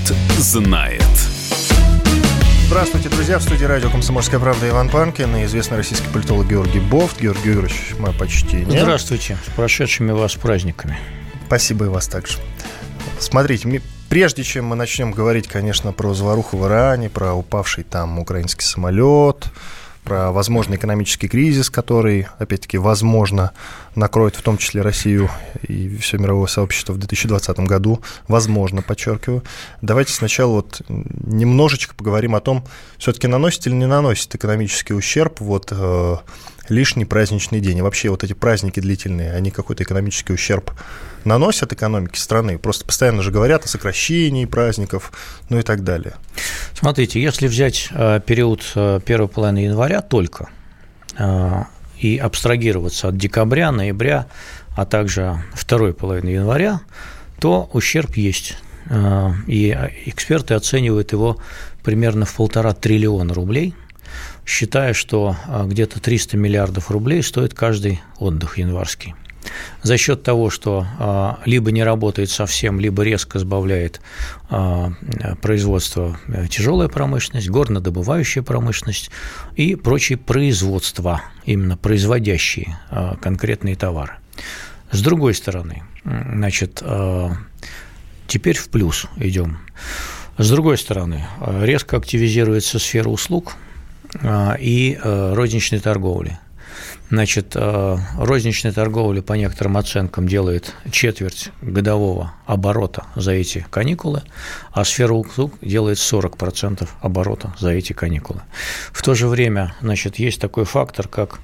Бофт знает. Здравствуйте, друзья. В студии радио «Комсомольская правда» Иван Панкин и известный российский политолог Георгий Бофт. Георгий Георгиевич, мое почтение. Здравствуйте. С прошедшими вас праздниками. Спасибо и вас также. Смотрите, прежде чем мы начнем говорить, конечно, про заваруху в Иране, про упавший там украинский самолет, про возможный экономический кризис, который, опять-таки, возможно, накроет в том числе Россию и все мировое сообщество в 2020 году. Возможно, подчеркиваю. Давайте сначала вот немножечко поговорим о том, все-таки наносит или не наносит экономический ущерб вот э, лишний праздничный день. И вообще вот эти праздники длительные, они какой-то экономический ущерб наносят экономике страны? Просто постоянно же говорят о сокращении праздников, ну и так далее. Смотрите, если взять э, период э, первой половины января только э, и абстрагироваться от декабря, ноября, а также второй половины января, то ущерб есть. И эксперты оценивают его примерно в полтора триллиона рублей – считая, что а, где-то 300 миллиардов рублей стоит каждый отдых январский. За счет того, что а, либо не работает совсем, либо резко сбавляет а, производство э, тяжелая промышленность, горнодобывающая промышленность и прочие производства, именно производящие конкретные товары. С другой стороны, значит, теперь в плюс идем. С другой стороны, резко активизируется сфера услуг – и э, розничной торговли. Значит, э, розничная торговля, по некоторым оценкам, делает четверть годового оборота за эти каникулы, а сфера услуг делает 40% оборота за эти каникулы. В то же время, значит, есть такой фактор, как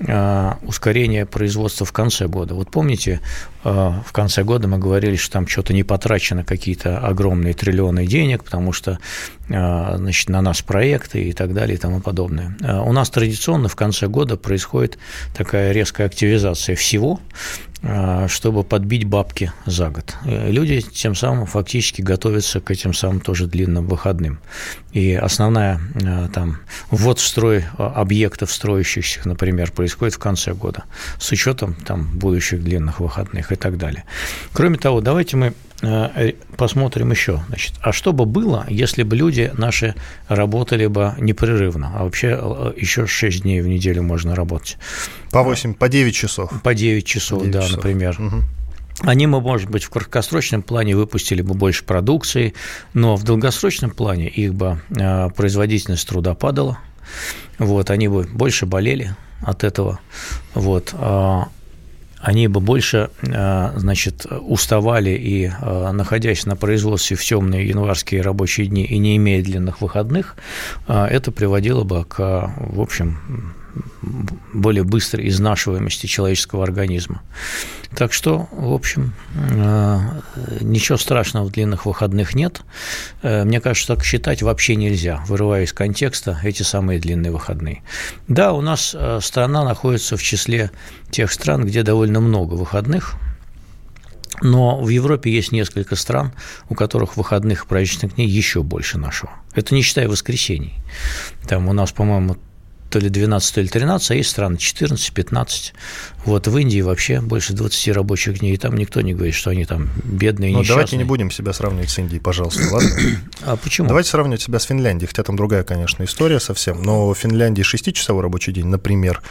Э, ускорение производства в конце года. Вот помните, в конце года мы говорили, что там что-то не потрачено какие-то огромные триллионы денег, потому что значит, на нас проекты и так далее и тому подобное. У нас традиционно в конце года происходит такая резкая активизация всего, а, чтобы подбить бабки за год. Э, люди тем самым фактически готовятся к этим самым тоже длинным выходным. И основная э, там ввод в строй объектов строящихся, например, происходит в конце года с учетом там будущих длинных выходных и так далее. Кроме того, давайте мы Э, посмотрим еще. Значит, а что бы было, если бы люди наши работали бы непрерывно, а вообще э, еще 6 дней в неделю можно работать? По 8, по 9 часов. По 9 часов, 9 да, часов. например. Угу. Они бы, может быть, в краткосрочном плане выпустили бы больше продукции, но в долгосрочном плане их бы э, производительность труда падала, вот, они бы больше болели от этого, вот, а они бы больше, э, значит, уставали и, э, находясь на производстве в темные январские рабочие дни и не имея длинных выходных, э, это приводило бы к, в общем, более быстрой изнашиваемости человеческого организма. Так что, в общем, э, ничего страшного в длинных выходных нет. Э, мне кажется, так считать вообще нельзя, вырывая из контекста эти самые длинные выходные. Да, у нас э, страна находится в числе тех стран, где довольно много выходных, но в Европе есть несколько стран, у которых выходных праздничных дней еще больше нашего. Это не считая воскресений. Там у нас, по-моему, то ли 12, то ли 13, а есть страны 14, 15. Вот в Индии вообще больше 20 рабочих дней, и там никто не говорит, что они там бедные, Ну, давайте не будем себя сравнивать с Индией, пожалуйста, ладно? А почему? Давайте сравнивать себя с Финляндией, хотя там другая, конечно, история совсем, но в Финляндии 6-часовой рабочий день, например,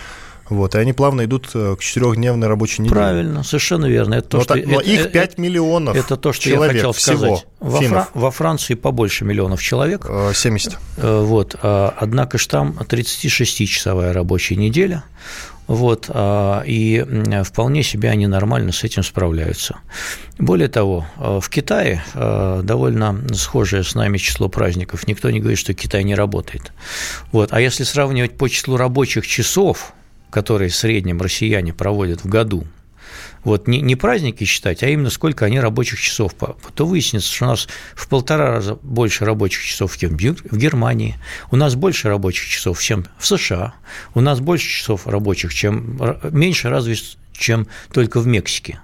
вот, и они плавно идут э, к четырехдневной рабочей неделе. Правильно, совершенно верно. Это то, но, что, но это, их 5 миллионов Это то, что я хотел сказать. Всего, во, Фра- во Франции побольше миллионов человек. 70. Э, э, вот, а, однако же там 36-часовая рабочая неделя. Вот, а, и вполне себе они нормально с этим справляются. Более того, в Китае довольно схожее с нами число праздников. Никто не говорит, что Китай не работает. Вот, а если сравнивать по числу рабочих часов, которые в среднем россияне проводят в году, вот не, не праздники считать, а именно сколько они рабочих часов, то выяснится, что у нас в полтора раза больше рабочих часов, чем в Германии, у нас больше рабочих часов, чем в США, у нас больше часов рабочих, чем меньше разве чем только в Мексике.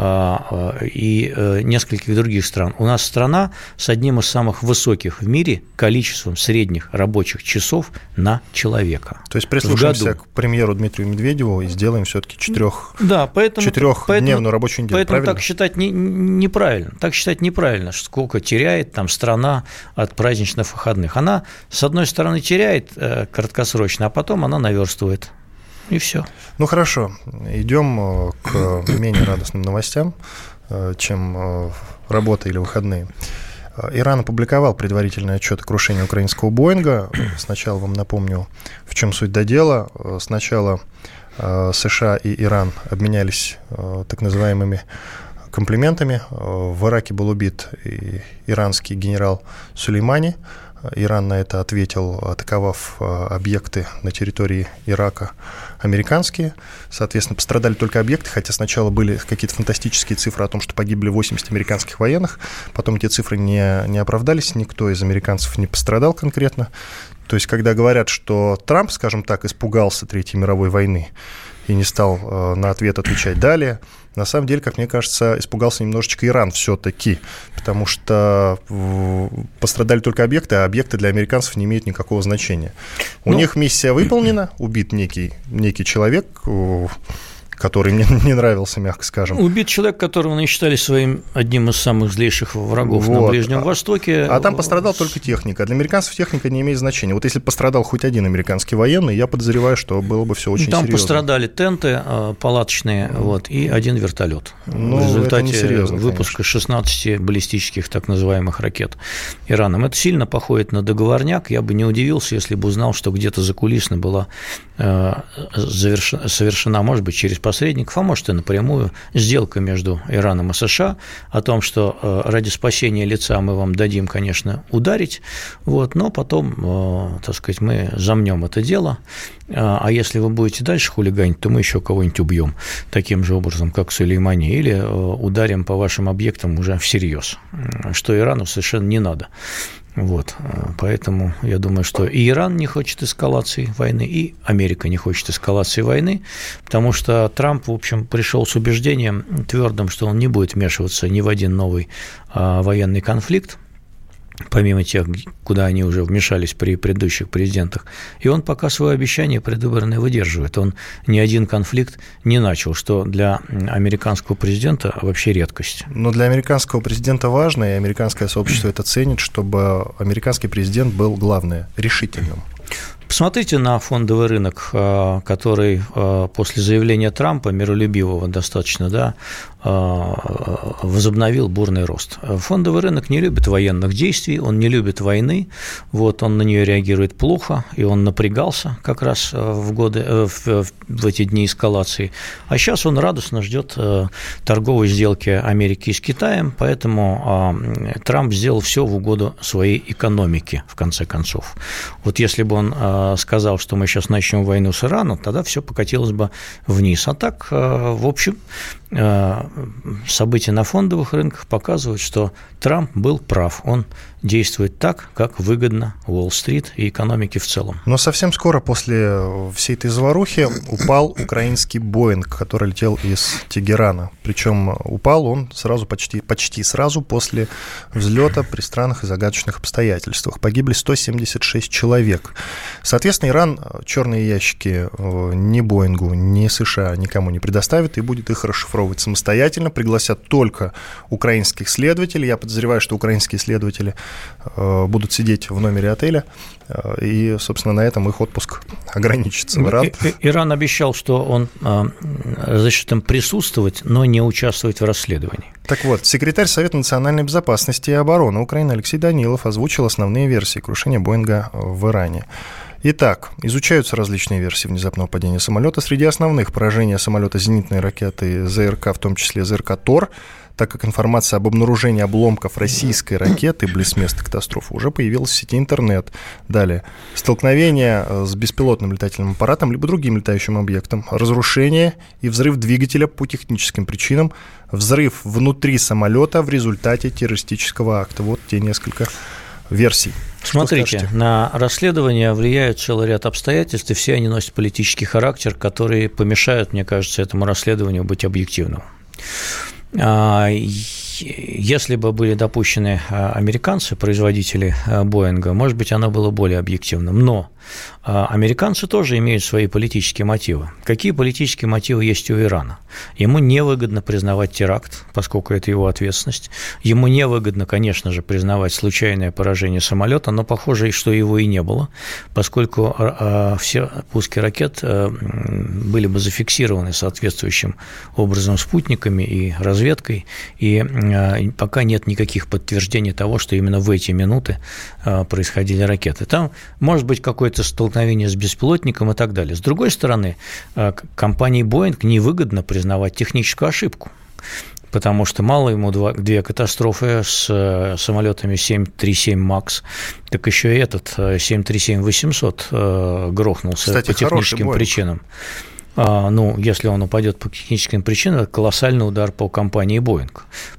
А, а, и э, нескольких других стран. У нас страна с одним из самых высоких в мире количеством средних рабочих часов на человека. То есть прислушаемся к премьеру Дмитрию Медведеву и сделаем все-таки четырех, да, поэтому, четырехдневную поэтому, рабочую неделю. Поэтому правильно? так считать не, неправильно. Так считать неправильно, сколько теряет там страна от праздничных выходных. Она, с одной стороны, теряет э, краткосрочно, а потом она наверстывает и все. Ну хорошо, идем э, к менее радостным новостям, э, чем э, работа или выходные. Иран опубликовал предварительный отчет о крушении украинского Боинга. Сначала вам напомню, в чем суть до дела. Сначала США и Иран обменялись так называемыми комплиментами. В Ираке был убит иранский генерал Сулеймани – Иран на это ответил, атаковав э, объекты на территории Ирака американские. Соответственно, пострадали только объекты, хотя сначала были какие-то фантастические цифры о том, что погибли 80 американских военных. Потом эти цифры не, не оправдались, никто из американцев не пострадал конкретно. То есть, когда говорят, что Трамп, скажем так, испугался Третьей мировой войны и не стал э, на ответ отвечать далее, на самом деле, как мне кажется, испугался немножечко Иран все-таки, потому что пострадали только объекты, а объекты для американцев не имеют никакого значения. У ну, них миссия выполнена, убит некий, некий человек, который мне не нравился, мягко скажем. Убит человек, которого они считали своим одним из самых злейших врагов вот. на Ближнем Востоке. А там пострадал только техника. Для американцев техника не имеет значения. Вот если пострадал хоть один американский военный, я подозреваю, что было бы все очень там серьезно. пострадали тенты э, палаточные вот, и один вертолет. Ну, в результате выпуска конечно. 16 баллистических так называемых ракет Ираном. Это сильно походит на договорняк. Я бы не удивился, если бы узнал, что где-то закулисно была э, совершена, может быть, через посредников, а может и напрямую, сделка между Ираном и США о том, что э, ради спасения лица мы вам дадим, конечно, ударить, вот, но потом, э, так сказать, мы замнем это дело, а, а если вы будете дальше хулиганить, то мы еще кого-нибудь убьем таким же образом, как Сулеймани, или э, ударим по вашим объектам уже всерьез, что Ирану совершенно не надо. Вот, поэтому я думаю, что и Иран не хочет эскалации войны, и Америка не хочет эскалации войны, потому что Трамп, в общем, пришел с убеждением твердым, что он не будет вмешиваться ни в один новый а, военный конфликт, помимо тех, куда они уже вмешались при предыдущих президентах. И он пока свое обещание предвыборное выдерживает. Он ни один конфликт не начал, что для американского президента вообще редкость. Но для американского президента важно, и американское сообщество это ценит, чтобы американский президент был, главное, решительным. Посмотрите на фондовый рынок, а, который а, после заявления Трампа, миролюбивого достаточно, да, а, возобновил бурный рост. Фондовый рынок не любит военных действий, он не любит войны, вот, он на нее реагирует плохо, и он напрягался как раз в, годы, э, в, в эти дни эскалации. А сейчас он радостно ждет э, торговой сделки Америки с Китаем, поэтому Трамп сделал все в угоду своей экономике, в конце концов. Вот если бы он Э, сказал, что мы сейчас начнем войну с Ираном, тогда все покатилось бы вниз. А так, э, в общем, события на фондовых рынках показывают, что Трамп был прав. Он действует так, как выгодно Уолл-стрит и экономике в целом. Но совсем скоро после всей этой заварухи упал украинский Боинг, который летел из Тегерана. Причем упал он сразу почти, почти сразу после взлета при странных и загадочных обстоятельствах. Погибли 176 человек. Соответственно, Иран черные ящики э, ни Боингу, ни США никому не предоставит и будет их расшифровать расшифровывать самостоятельно, пригласят только украинских следователей. Я подозреваю, что украинские следователи э, будут сидеть в номере отеля, э, и, собственно, на этом их отпуск ограничится. Иран, Иран обещал, что он э, разрешит им присутствовать, но не участвовать в расследовании. Так вот, секретарь Совета национальной безопасности и обороны Украины Алексей Данилов озвучил основные версии крушения Боинга в Иране. Итак, изучаются различные версии внезапного падения самолета. Среди основных поражения самолета зенитной ракеты ЗРК, в том числе ЗРК «Тор», так как информация об обнаружении обломков российской ракеты близ места катастрофы уже появилась в сети интернет. Далее. Столкновение э, с беспилотным летательным аппаратом либо другим летающим объектом. Разрушение и взрыв двигателя по техническим причинам. Взрыв внутри самолета в результате террористического акта. Вот те несколько версий. Смотрите, на расследование влияет целый ряд обстоятельств, и все они носят политический характер, которые помешают, мне кажется, этому расследованию быть объективным. Если бы были допущены а, американцы, производители а, Боинга, может быть, оно было более объективным. Но а американцы тоже имеют свои политические мотивы. Какие политические мотивы есть у Ирана? Ему невыгодно признавать теракт, поскольку это его ответственность. Ему невыгодно, конечно же, признавать случайное поражение самолета, но похоже, что его и не было, поскольку все пуски ракет были бы зафиксированы соответствующим образом спутниками и разведкой, и пока нет никаких подтверждений того, что именно в эти минуты происходили ракеты. Там может быть какое-то столкновение с беспилотником и так далее. С другой стороны, э, компании Boeing невыгодно признавать техническую ошибку потому что мало ему два, две катастрофы с э, самолетами 737 МАКС, так еще и этот 737-800 э, грохнулся Кстати, по техническим причинам. А, ну, если он упадет по техническим причинам, это колоссальный удар по компании Boeing,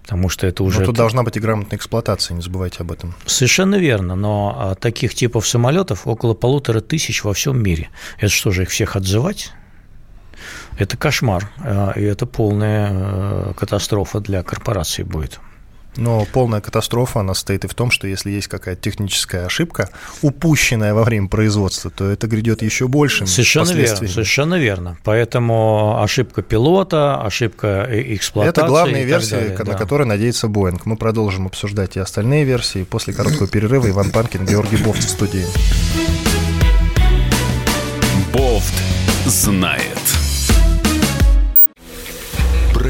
потому что это уже... Но тут должна быть и грамотная эксплуатация, не забывайте об этом. Совершенно верно, но а, таких типов самолетов около полутора тысяч во всем мире. Это что же, их всех отзывать? Это кошмар, а, и это полная э, катастрофа для корпорации будет. Но полная катастрофа, она состоит и в том, что если есть какая-то техническая ошибка, упущенная во время производства, то это грядет еще большим Совершенно верно, совершенно верно. Поэтому ошибка пилота, ошибка эксплуатации. Это главные версии, далее, на да. которые надеется Боинг. Мы продолжим обсуждать и остальные версии после короткого перерыва. Иван Панкин, Георгий Бофт в студии. Бофт знает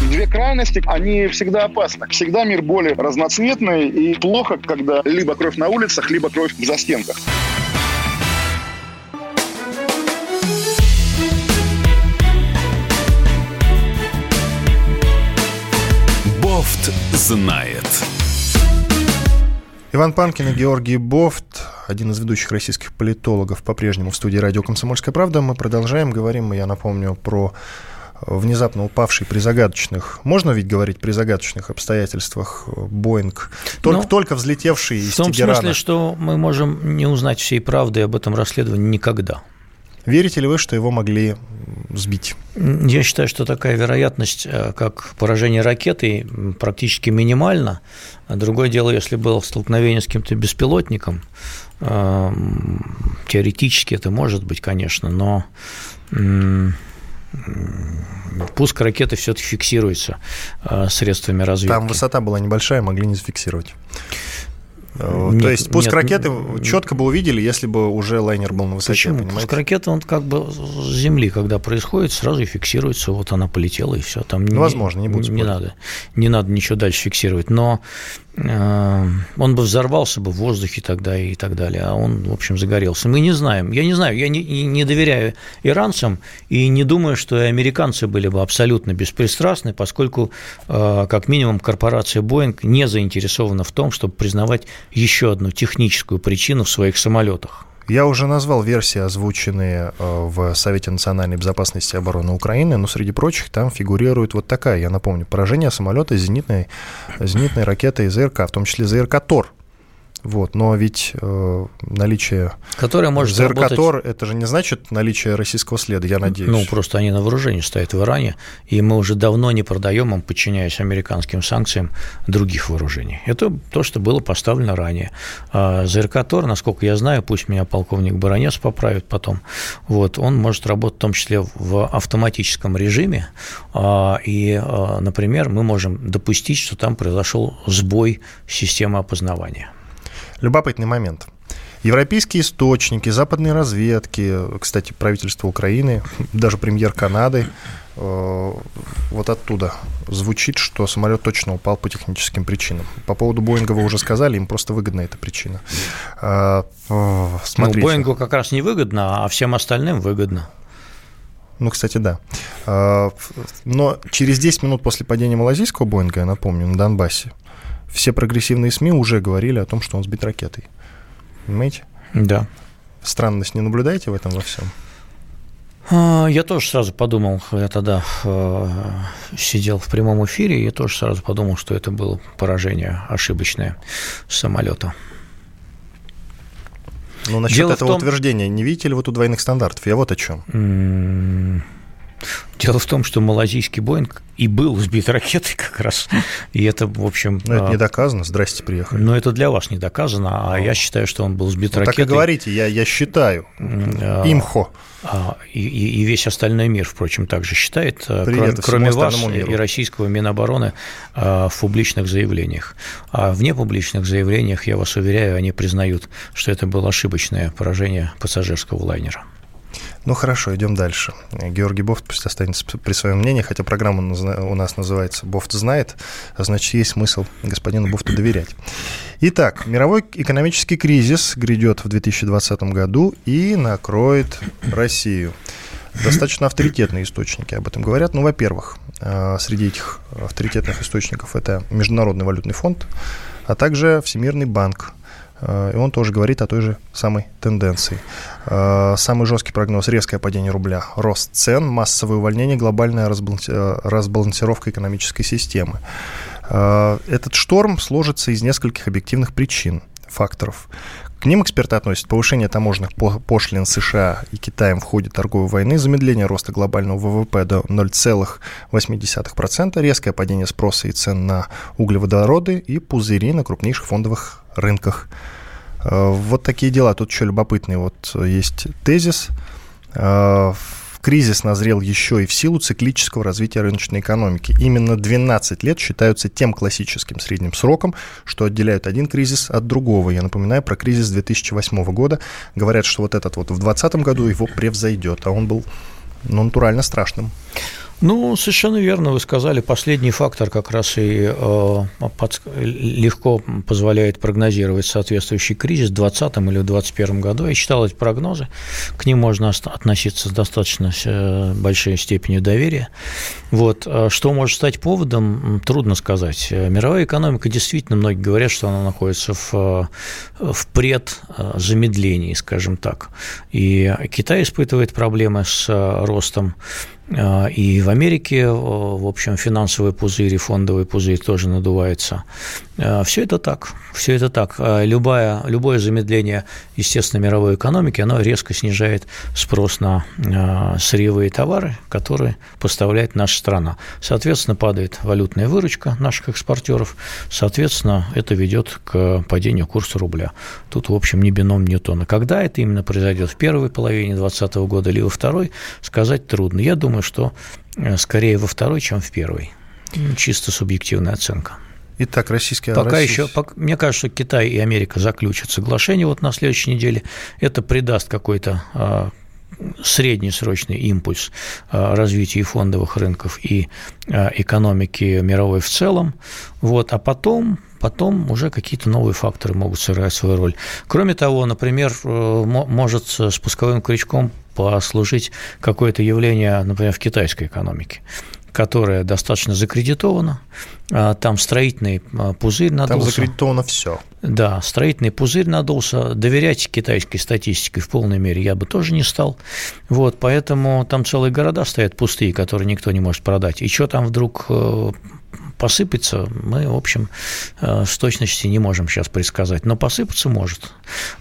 Две крайности, они всегда опасны. Всегда мир более разноцветный и плохо, когда либо кровь на улицах, либо кровь в застенках. Бофт знает. Иван Панкин и Георгий Бофт, один из ведущих российских политологов, по-прежнему в студии радио «Комсомольская правда». Мы продолжаем. Говорим, я напомню, про внезапно упавший при загадочных, можно ведь говорить при загадочных обстоятельствах Боинг, только, ну, только взлетевший из В том Тегерана. смысле, что мы можем не узнать всей правды об этом расследовании никогда. Верите ли вы, что его могли сбить? Я считаю, что такая вероятность, э, как поражение ракетой, практически минимальна. Другое дело, если было столкновение с каким-то беспилотником, э, теоретически это может быть, конечно, но пуск ракеты все-таки фиксируется э, средствами разведки. Там высота была небольшая, могли не зафиксировать. Э, нет, То есть пуск нет, ракеты четко бы увидели, если бы уже лайнер был на высоте. Почему? Понимаете? Пуск ракеты, он как бы с земли, когда происходит, сразу и фиксируется, вот она полетела, и все. Там ну, возможно, не будет Не надо, не надо ничего дальше фиксировать. Но он бы взорвался бы в воздухе тогда и так далее, а он, в общем, загорелся. Мы не знаем, я не знаю, я не, не доверяю иранцам и не думаю, что и американцы были бы абсолютно беспристрастны, поскольку, э, как минимум, корпорация Boeing не заинтересована в том, чтобы признавать еще одну техническую причину в своих самолетах. Я уже назвал версии, озвученные э, в Совете национальной безопасности и обороны Украины, но среди прочих там фигурирует вот такая, я напомню, поражение самолета зенитной, зенитной ракетой ЗРК, в том числе ЗРК «Тор», Вот, но ведь э, наличие Которое может ЗРКТОР, работать... это же не значит наличие российского следа, я надеюсь. Ну, просто они на вооружении стоят в Иране, и мы уже давно не продаем им, подчиняясь американским санкциям, других вооружений. Это то, что было поставлено ранее. А ЗРКТОР, насколько я знаю, пусть меня полковник Баранец поправит потом, вот, он может работать в том числе в автоматическом режиме, а, и, а, например, мы можем допустить, что там произошел сбой системы опознавания. Любопытный момент. Европейские источники, западные разведки, кстати, правительство Украины, даже премьер Канады, э, вот оттуда звучит, что самолет точно упал по техническим причинам. По поводу Боинга вы уже сказали, им просто выгодна эта причина. А, смотрите. Ну, Боингу как раз не выгодно, а всем остальным выгодно. Ну, кстати, да. А, но через 10 минут после падения малазийского Боинга, я напомню, на Донбассе, все прогрессивные СМИ уже говорили о том, что он сбит ракетой. Понимаете? Да. Странность не наблюдаете в этом во всем? А, я тоже сразу подумал, я тогда э, сидел в прямом эфире, я тоже сразу подумал, что это было поражение ошибочное самолета. Ну, насчет Дело этого том... утверждения, не видите ли вы тут двойных стандартов? Я вот о чем. Дело в том, что малазийский Боинг и был сбит ракетой как раз. И это, в общем... Но это не а, доказано. Здрасте, приехали. Но это для вас не доказано, а я считаю, что он был сбит ну, ракетой. Так и говорите, я, я считаю. А, Имхо. А, и, и весь остальной мир, впрочем, также считает, Привет кроме, кроме вас миру. и российского Минобороны в публичных заявлениях. А в непубличных заявлениях, я вас уверяю, они признают, что это было ошибочное поражение пассажирского лайнера. Ну хорошо, идем дальше. Георгий Бофт пусть останется при своем мнении, хотя программа у нас называется «Бофт знает», а значит, есть смысл господину Бофту доверять. Итак, мировой экономический кризис грядет в 2020 году и накроет Россию. Достаточно авторитетные источники об этом говорят. Ну, во-первых, э, среди этих авторитетных источников это Международный валютный фонд, а также Всемирный банк, и он тоже говорит о той же самой тенденции. Э, самый жесткий прогноз – резкое падение рубля, рост цен, массовое увольнение, глобальная э, разбалансировка экономической системы. Этот шторм сложится из нескольких объективных причин, факторов. К ним эксперты относят повышение таможенных пошлин США и Китаем в ходе торговой войны, замедление роста глобального ВВП до 0,8%, резкое падение спроса и цен на углеводороды и пузыри на крупнейших фондовых рынках. Э, вот такие дела. Тут еще любопытный вот есть тезис. Кризис назрел еще и в силу циклического развития рыночной экономики. Именно 12 лет считаются тем классическим средним сроком, что отделяют один кризис от другого. Я напоминаю про кризис 2008 года. Говорят, что вот этот вот в 2020 году его превзойдет, а он был ну, натурально страшным. Ну, совершенно верно вы сказали. Последний фактор как раз и э, под, легко позволяет прогнозировать соответствующий кризис в 2020 или в 2021 году. Я читал эти прогнозы. К ним можно относиться с достаточно э, большой степенью доверия. Вот. А что может стать поводом, трудно сказать. Мировая экономика действительно, многие говорят, что она находится в, э, в предзамедлении, скажем так. И Китай испытывает проблемы с э, ростом и в Америке, в общем, финансовый пузырь и фондовый пузырь тоже надувается. А, все это так, все это так. А, любое, любое замедление, естественно, мировой экономики, оно резко снижает спрос на сырьевые товары, которые поставляет наша страна. Соответственно, падает валютная выручка наших экспортеров, соответственно, это ведет к падению курса рубля. Тут, в общем, не бином Ньютона. Когда это именно произойдет, в первой половине 2020 года или во второй, сказать трудно. Я думаю, что э, скорее во второй, чем в первой. Чисто субъективная оценка. Итак, российские Пока Россия... еще, пока, мне кажется, что Китай и Америка заключат соглашение вот на следующей неделе. Это придаст какой-то а, среднесрочный импульс а, развития фондовых рынков и а, экономики мировой в целом. Вот, а потом потом уже какие-то новые факторы могут сыграть свою роль. Кроме того, например, э, может спусковым крючком послужить какое-то явление, например, в китайской экономике которая достаточно закредитована. А, там строительный а, пузырь надулся. Там закредитовано все. Да, строительный пузырь надулся. Доверять китайской статистике в полной мере я бы тоже не стал. Вот, поэтому там целые города стоят пустые, которые никто не может продать. И что там вдруг э, посыпется, мы, в общем, э, с точностью не можем сейчас предсказать, но посыпаться может.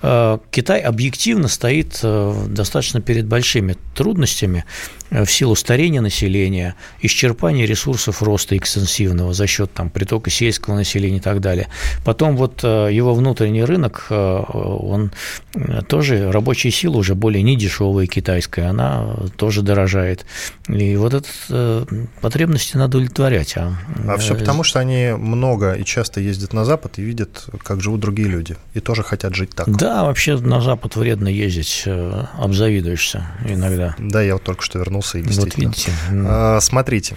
Э, Китай объективно стоит э, достаточно перед большими трудностями в силу старения населения, исчерпания ресурсов роста экстенсивного за счет там, притока сельского населения и так далее. Потом вот его внутренний рынок, он тоже, рабочая сила уже более недешевая китайская, она тоже дорожает. И вот это потребности надо удовлетворять. А, а все потому, что они много и часто ездят на Запад и видят, как живут другие люди, и тоже хотят жить так. Да, вообще на Запад вредно ездить, э, обзавидуешься иногда. Да, я вот только что вернулся и действительно. Вот видите. А, смотрите,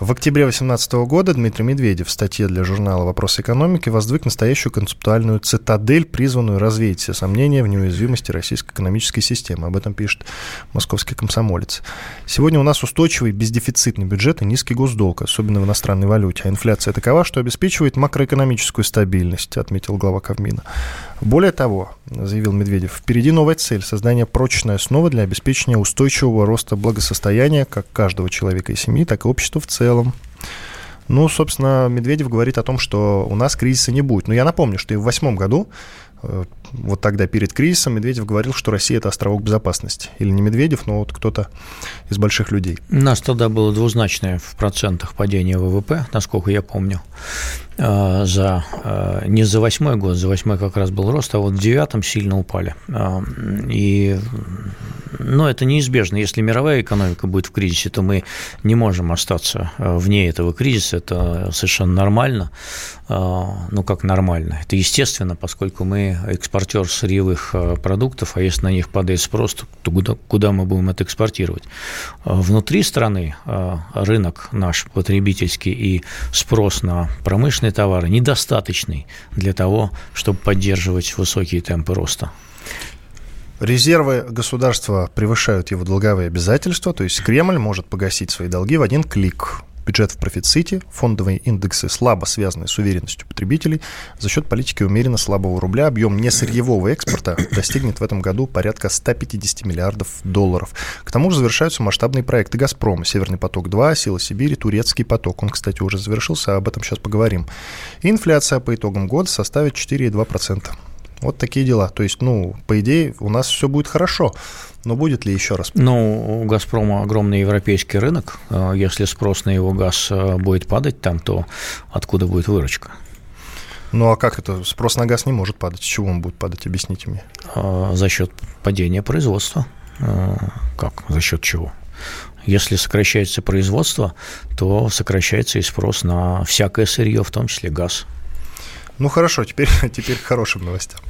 в октябре 2018 года Дмитрий Медведев в статье для журнала «Вопрос экономики» воздвиг настоящую концептуальную цитадель, призванную развеять все сомнения в неуязвимости российской экономической системы. Об этом пишет московский комсомолец. Сегодня у нас устойчивый бездефицитный бюджет и низкий госдолг, особенно в иностранной валюте. А инфляция такова, что обеспечивает макроэкономическую стабильность, отметил глава Кавмина. Более того, заявил Медведев, впереди новая цель – создание прочной основы для обеспечения устойчивого роста благосостояния как каждого человека и семьи, так и общества в целом. Ну, собственно, Медведев говорит о том, что у нас кризиса не будет. Но я напомню, что и в восьмом году вот тогда перед кризисом Медведев говорил, что Россия – это островок безопасности. Или не Медведев, но вот кто-то из больших людей. У нас тогда было двузначное в процентах падение ВВП, насколько я помню. Э, за, э, не за восьмой год, за восьмой как раз был рост, а вот в девятом сильно упали. И но это неизбежно. Если мировая экономика будет в кризисе, то мы не можем остаться вне этого кризиса. Это совершенно нормально. Ну, как нормально? Это естественно, поскольку мы экспортер сырьевых э, продуктов, а если на них падает спрос, то куда, куда мы будем это экспортировать? Э, внутри страны э, рынок наш потребительский и спрос на промышленные товары недостаточный для того, чтобы поддерживать высокие темпы роста. Резервы государства превышают его долговые обязательства, то есть Кремль может погасить свои долги в один клик бюджет в профиците, фондовые индексы слабо связаны с уверенностью потребителей. За счет политики умеренно слабого рубля объем несырьевого экспорта достигнет в этом году порядка 150 миллиардов долларов. К тому же завершаются масштабные проекты «Газпрома», «Северный поток-2», «Сила Сибири», «Турецкий поток». Он, кстати, уже завершился, об этом сейчас поговорим. Инфляция по итогам года составит 4,2%. Вот такие дела. То есть, ну, по идее, у нас все будет хорошо. Но будет ли еще раз? Ну, у «Газпрома» огромный европейский рынок. А если спрос на его газ а, будет падать там, то откуда будет выручка? Ну а как это? Спрос на газ не может падать. С чего он будет падать? Объясните мне. А, за счет падения производства. Как? За счет чего? Если сокращается производство, то сокращается и спрос на всякое сырье, в том числе газ. Ну хорошо, теперь, теперь к хорошим новостям.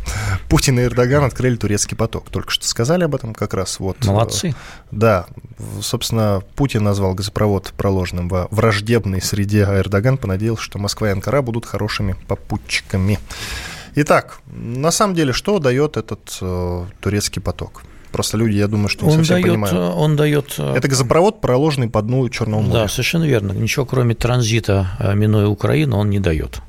Путин и Эрдоган открыли турецкий поток. Только что сказали об этом как раз. Вот, Молодцы. Да, собственно, Путин назвал газопровод проложенным во враждебной среде, а Эрдоган понадеялся, что Москва и Анкара будут хорошими попутчиками. Итак, на самом деле, что дает этот э, турецкий поток? Просто люди, я думаю, что не он совсем дает, понимают. Он дает... Э, Это газопровод, проложенный по дну Черного моря. Да, совершенно верно. Ничего, кроме транзита, э, минуя Украину, он не дает.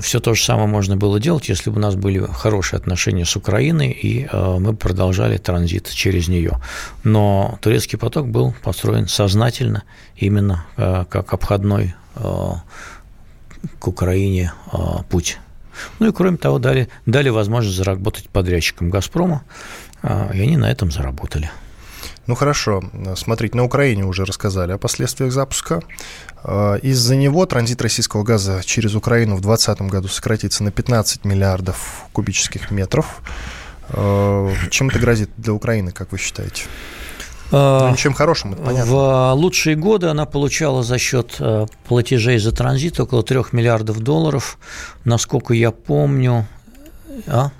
Все то же самое можно было делать, если бы у нас были хорошие отношения с Украиной, и э, мы продолжали транзит через нее. Но турецкий поток был построен сознательно именно э, как обходной э, к Украине путь. Ну и кроме того, дали, дали возможность заработать подрядчикам «Газпрома», и они на этом заработали. Ну хорошо, смотрите, на Украине уже рассказали о последствиях запуска. А, из-за него транзит российского газа через Украину в 2020 году сократится на 15 миллиардов кубических метров. А, чем это грозит для Украины, как вы считаете? А, ну, ничем хорошим, это понятно. В лучшие годы она получала за счет платежей за транзит около 3 миллиардов долларов. Насколько я помню... А?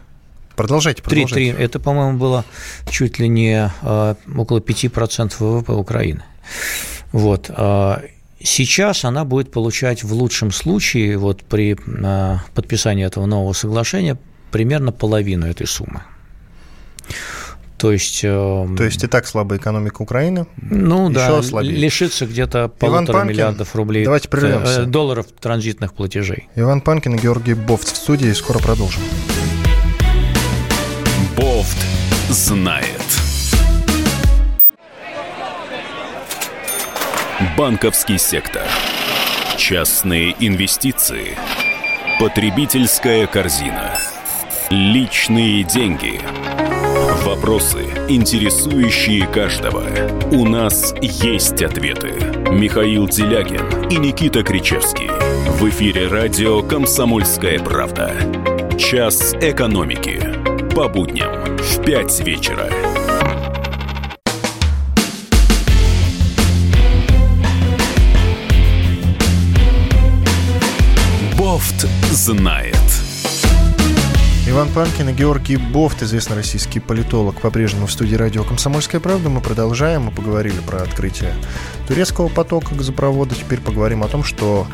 Продолжайте, продолжайте. 3, 3. Это, по-моему, было чуть ли не э, около 5% ВВП Украины. Вот. А сейчас она будет получать в лучшем случае, вот при э, подписании этого нового соглашения, примерно половину этой суммы. То есть, э, То есть и так слабая экономика Украины? Ну еще да, слабее. лишится где-то полутора Панкин, миллиардов рублей давайте прервемся. долларов транзитных платежей. Иван Панкин и Георгий Бовц в студии. Скоро продолжим. Бофт знает. Банковский сектор. Частные инвестиции. Потребительская корзина. Личные деньги. Вопросы, интересующие каждого. У нас есть ответы. Михаил Делягин и Никита Кричевский. В эфире радио «Комсомольская правда». Час экономики. По будням в 5 вечера. Бофт знает. Иван Панкин и Георгий Бофт, известный российский политолог, по-прежнему в студии радио «Комсомольская правда». Мы продолжаем. Мы поговорили про открытие турецкого потока газопровода. Теперь поговорим о том, что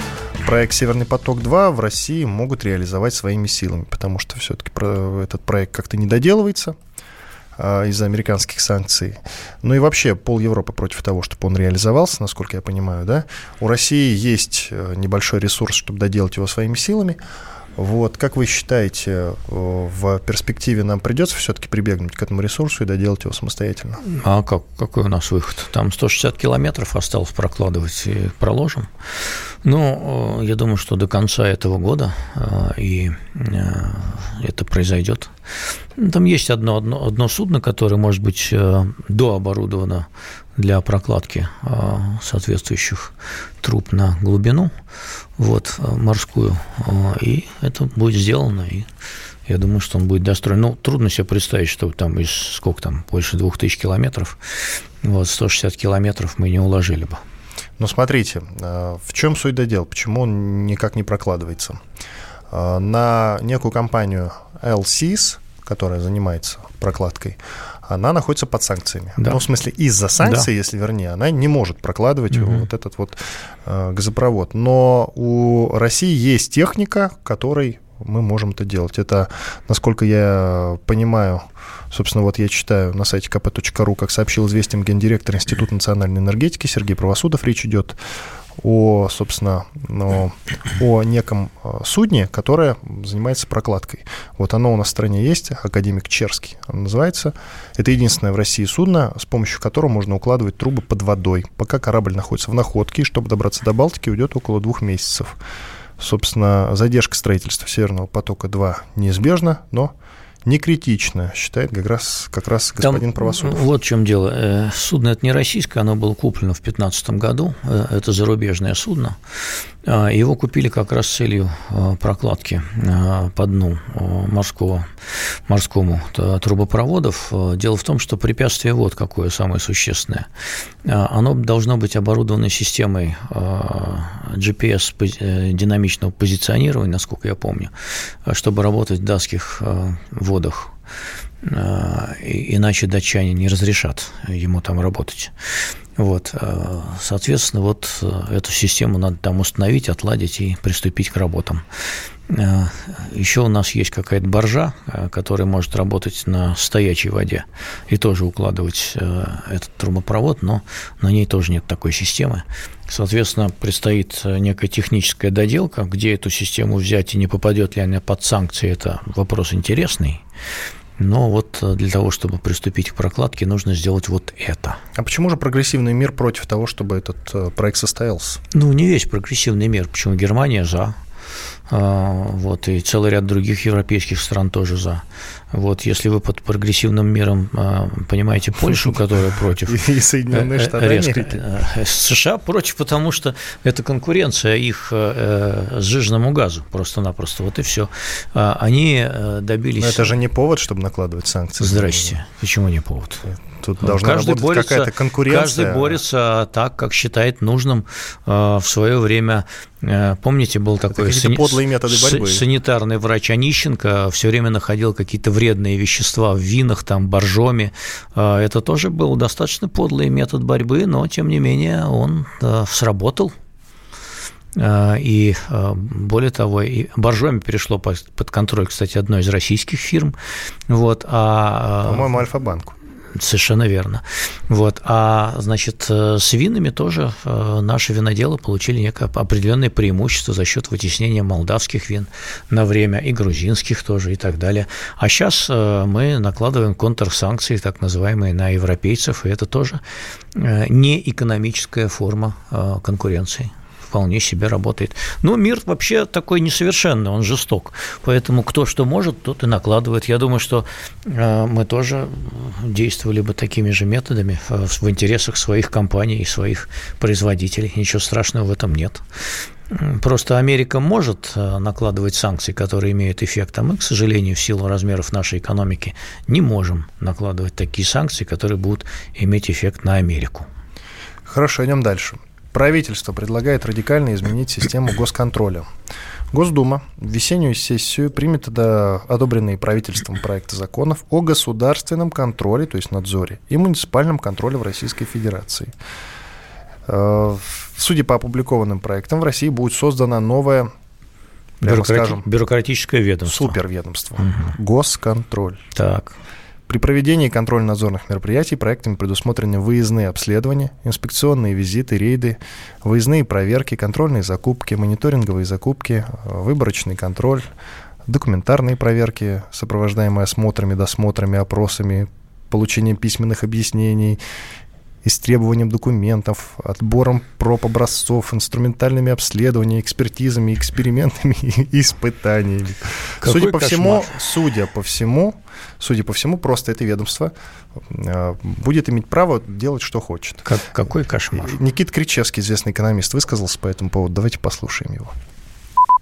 проект «Северный поток-2» в России могут реализовать своими силами, потому что все-таки этот проект как-то не доделывается а, из-за американских санкций. Ну и вообще пол Европы против того, чтобы он реализовался, насколько я понимаю, да. У России есть э, небольшой ресурс, чтобы доделать его своими силами. Вот, как вы считаете, в перспективе нам придется все-таки прибегнуть к этому ресурсу и доделать его самостоятельно? А как, какой у нас выход? Там 160 километров осталось прокладывать и проложим. Ну, я думаю, что до конца этого года и это произойдет. Там есть одно, одно, одно судно, которое может быть дооборудовано для прокладки соответствующих труб на глубину вот, э, морскую, э, и это будет сделано, и я думаю, что он будет достроен. Ну, трудно себе представить, что там из сколько там, больше двух тысяч километров, вот, 160 километров мы не уложили бы. Ну, смотрите, в чем суть до дел? Почему он никак не прокладывается? На некую компанию LCS, которая занимается прокладкой, она находится под санкциями. Да. Ну, в смысле, из-за санкций, да. если вернее, она не может прокладывать угу. вот этот вот э, газопровод. Но у России есть техника, которой мы можем это делать. Это, насколько я понимаю, собственно, вот я читаю на сайте kp.ru, как сообщил известием гендиректор Института национальной энергетики Сергей Правосудов, речь идет о, собственно, о, о неком э, судне, которое занимается прокладкой. Вот оно у нас в стране есть, академик Черский оно называется. Это единственное в России судно, с помощью которого можно укладывать трубы под водой. Пока корабль находится в находке, и чтобы добраться до Балтики, уйдет около двух месяцев. Собственно, задержка строительства Северного потока-2 неизбежна, но не критично, считает как раз, как раз господин Там, Правосудов. Вот в чем дело. Э, судно это не российское, оно было куплено в 2015 году. Э, это зарубежное судно. А, его купили как раз с целью а, прокладки по дну морского, морскому трубопроводов. Дело в том, что препятствие вот какое самое существенное. Оно должно быть оборудовано системой GPS э, динамичного позиционирования, насколько я помню, чтобы работать в датских водах иначе датчане не разрешат ему там работать. Вот, э, соответственно, вот э, эту систему надо там установить, отладить и приступить к работам. Э, Еще у нас есть какая-то боржа, которая может работать на стоячей воде и тоже укладывать этот трубопровод, но на ней тоже нет такой системы. Соответственно, предстоит некая техническая доделка, где эту систему взять и не попадет ли она под санкции, это вопрос интересный. Но вот для того, чтобы приступить к прокладке, нужно сделать вот это. А почему же прогрессивный мир против того, чтобы этот проект состоялся? Ну, не весь прогрессивный мир. Почему Германия за? А, вот, и целый ряд других европейских стран тоже за. Вот, если вы под прогрессивным миром а, понимаете Польшу, которая против... И Соединенные э, Штаты резко, США против, потому что это конкуренция их сжиженному газу просто-напросто. Вот и все. А, они добились... Но это же не повод, чтобы накладывать санкции. Здрасте. Почему не повод? Тут должна каждый работать какая-то конкуренция. Каждый борется так, как считает нужным в свое время Э, помните, был такой сани... подлые методы борьбы. санитарный врач Онищенко, все время находил какие-то вредные вещества в винах, там, боржоме. Э, это тоже был достаточно подлый метод борьбы, но, тем не менее, он да, сработал. Э, и более того, и Боржоми перешло под контроль, кстати, одной из российских фирм. Вот, а, По-моему, Альфа-банку. Совершенно верно. Вот. А, значит, э, с винами тоже э, наши виноделы получили некое определенное преимущество за счет вытеснения молдавских вин на время, и грузинских тоже, и так далее. А сейчас э, мы накладываем контрсанкции, так называемые, на европейцев, и это тоже не экономическая форма конкуренции вполне себе работает. Но мир вообще такой несовершенный, он жесток. Поэтому кто что может, тот и накладывает. Я думаю, что э, мы тоже действовали бы такими же методами э, в интересах своих компаний и своих производителей. Ничего страшного в этом нет. Просто Америка может э, накладывать санкции, которые имеют эффект, а мы, к сожалению, в силу размеров нашей экономики не можем накладывать такие санкции, которые будут иметь эффект на Америку. Хорошо, идем дальше. Правительство предлагает радикально изменить систему госконтроля. Госдума в весеннюю сессию примет одобренные правительством проекты законов о государственном контроле, то есть надзоре, и муниципальном контроле в Российской Федерации. Э, судя по опубликованным проектам, в России будет создана новая Бюрократи... скажем, бюрократическое ведомство. Суперведомство. Угу. Госконтроль. Так. При проведении контрольно-надзорных мероприятий проектами предусмотрены выездные обследования, инспекционные визиты, рейды, выездные проверки, контрольные закупки, мониторинговые закупки, выборочный контроль, документарные проверки, сопровождаемые осмотрами, досмотрами, опросами, получением письменных объяснений, истребованием документов, отбором проб образцов, инструментальными обследованиями, экспертизами, экспериментами и испытаниями. Какой судя по кошмар. всему, судя по всему, судя по всему, просто это ведомство э, будет иметь право делать, что хочет. Как, какой кошмар. Никит Кричевский, известный экономист, высказался по этому поводу. Давайте послушаем его.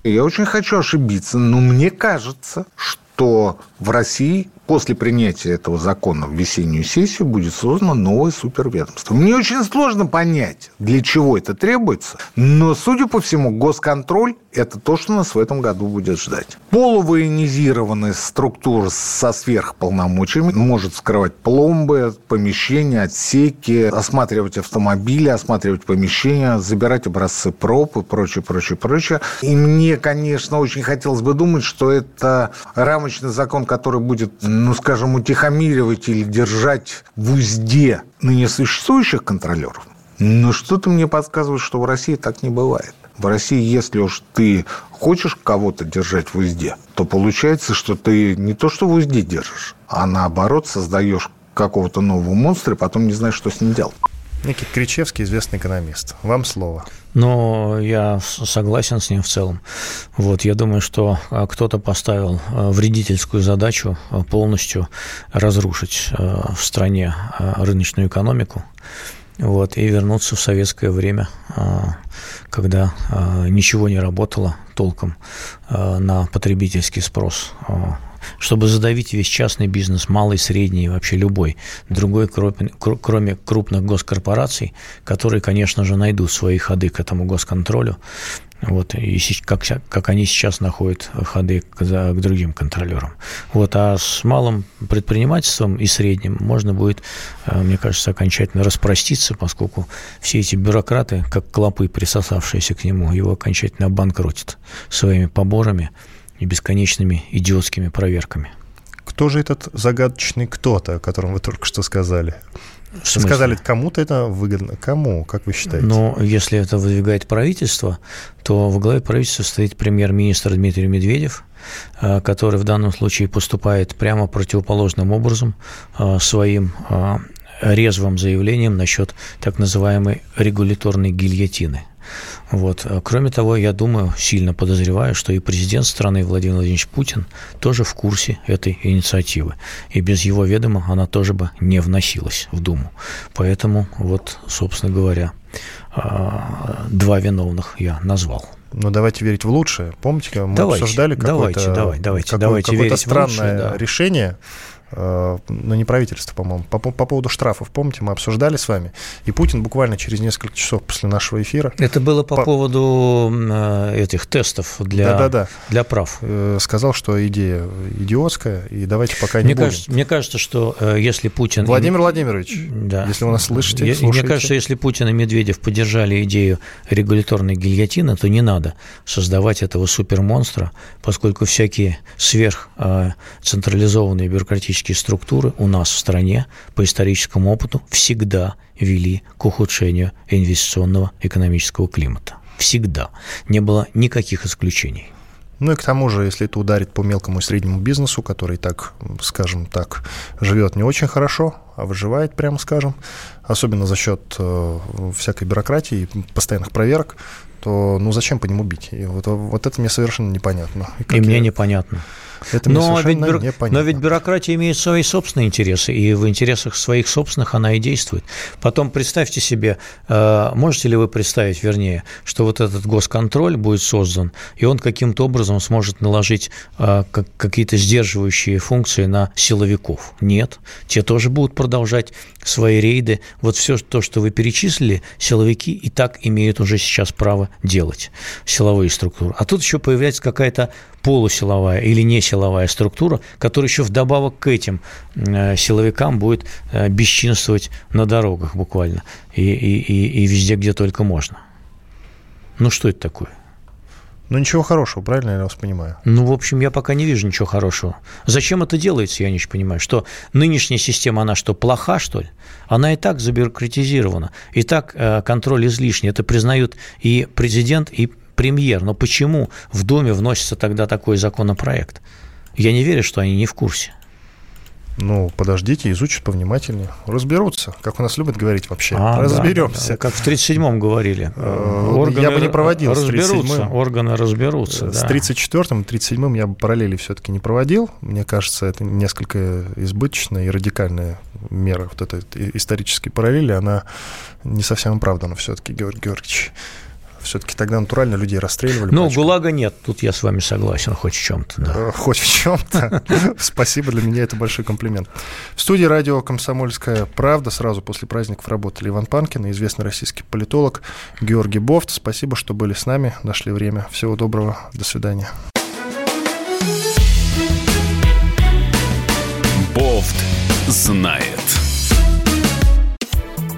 Я очень хочу ошибиться, но мне кажется, что в России после принятия этого закона в весеннюю сессию будет создано новое суперведомство. Мне очень сложно понять, для чего это требуется, но, судя по всему, госконтроль – это то, что нас в этом году будет ждать. Полувоенизированная структура со сверхполномочиями может вскрывать пломбы, помещения, отсеки, осматривать автомобили, осматривать помещения, забирать образцы проб и прочее, прочее, прочее. И мне, конечно, очень хотелось бы думать, что это рамочный закон, который будет ну, скажем, утихомиривать или держать в узде ныне существующих контролеров. Но что-то мне подсказывает, что в России так не бывает. В России, если уж ты хочешь кого-то держать в узде, то получается, что ты не то что в узде держишь, а наоборот создаешь какого-то нового монстра, и потом не знаешь, что с ним делать. Никит Кричевский, известный экономист. Вам слово. Но я согласен с ним в целом. Вот, я думаю, что а, кто-то поставил а, вредительскую задачу а, полностью разрушить в стране рыночную экономику вот, и вернуться в советское время, когда ничего не работало толком на потребительский спрос чтобы задавить весь частный бизнес, малый, средний, вообще любой, другой, кроме крупных госкорпораций, которые, конечно же, найдут свои ходы к этому госконтролю, вот, и как, как они сейчас находят ходы к, к другим контролерам. Вот, а с малым предпринимательством и средним можно будет, э, мне кажется, окончательно распроститься, поскольку все эти бюрократы, как клопы, присосавшиеся к нему, его окончательно обанкротят своими поборами, и бесконечными идиотскими проверками. Кто же этот загадочный кто-то, о котором вы только что сказали? Сказали, кому-то это выгодно. Кому, как вы считаете? Ну, если это выдвигает правительство, то в главе правительства стоит премьер-министр Дмитрий Медведев, э, который в данном случае поступает прямо противоположным образом э, своим э, резвым заявлением насчет так называемой регуляторной гильотины – вот. Кроме того, я думаю, сильно подозреваю, что и президент страны Владимир Владимирович Путин тоже в курсе этой инициативы. И без его ведома она тоже бы не вносилась в Думу. Поэтому, вот, собственно говоря, а, два виновных я назвал. Ну, давайте верить в лучшее. Помните, мы давайте, обсуждали какое-то, давайте, давайте, давайте, какое, давайте какое-то странное лучшее, да. решение, Э, ну, не правительство, по-моему, по, по поводу штрафов, помните, мы обсуждали с вами, и Путин буквально через несколько часов после нашего эфира... Это было по, по... поводу э, этих тестов для, да, да, да. для прав. Э, сказал, что идея идиотская, и давайте пока не мне будем. Кажется, мне кажется, что если Путин... Владимир Владимирович, да. если вы нас слышите, я, Мне кажется, если Путин и Медведев поддержали идею регуляторной гильотины, то не надо создавать этого супермонстра, поскольку всякие сверхцентрализованные бюрократические политические структуры у нас в стране по историческому опыту всегда вели к ухудшению инвестиционного экономического климата. Всегда. Не было никаких исключений. Ну и к тому же, если это ударит по мелкому и среднему бизнесу, который так, скажем так, живет не очень хорошо, а выживает, прямо скажем, особенно за счет э, всякой бюрократии и постоянных проверок, то ну зачем по нему бить? И вот, вот это мне совершенно непонятно. И, и мне непонятно. Это но, ведь бюро... но ведь бюрократия имеет свои собственные интересы, и в интересах своих собственных она и действует. Потом представьте себе, э, можете ли вы представить, вернее, что вот этот госконтроль будет создан, и он каким-то образом сможет наложить э, какие-то сдерживающие функции на силовиков? Нет. Те тоже будут продолжать свои рейды. Вот все то, что вы перечислили, силовики и так имеют уже сейчас право делать, силовые структуры. А тут еще появляется какая-то полусиловая или несиловая структура, которая еще вдобавок к этим э, силовикам будет э, бесчинствовать на дорогах буквально и, и, и, и везде, где только можно. Ну, что это такое? Ну, ничего хорошего, правильно я вас понимаю? Ну, в общем, я пока не вижу ничего хорошего. Зачем это делается, я не понимаю. Что нынешняя система, она что, плоха, что ли? Она и так забюрократизирована, и так э, контроль излишний. Это признают и президент, и премьер. Но почему в Доме вносится тогда такой законопроект? Я не верю, что они не в курсе. Ну, подождите, изучат повнимательнее. Разберутся, как у нас любят говорить вообще. А, Разберемся. Да, да, как в 37-м говорили. Э, органы я бы не проводил разберутся, с Органы разберутся, С 34-м и 37-м я бы параллели все-таки не проводил. Мне кажется, это несколько избыточная и радикальная мера. Вот эта исторической параллели, она не совсем оправдана все-таки, Георгий Георгиевич. Все-таки тогда натурально людей расстреливали. Ну, ГУЛАГа нет, тут я с вами согласен, хоть в чем-то. Да. Э, хоть в чем-то. Спасибо, для меня это большой комплимент. В студии радио «Комсомольская правда» сразу после праздников работали Иван Панкин и известный российский политолог Георгий Бофт. Спасибо, что были с нами, нашли время. Всего доброго, до свидания. Бофт знает.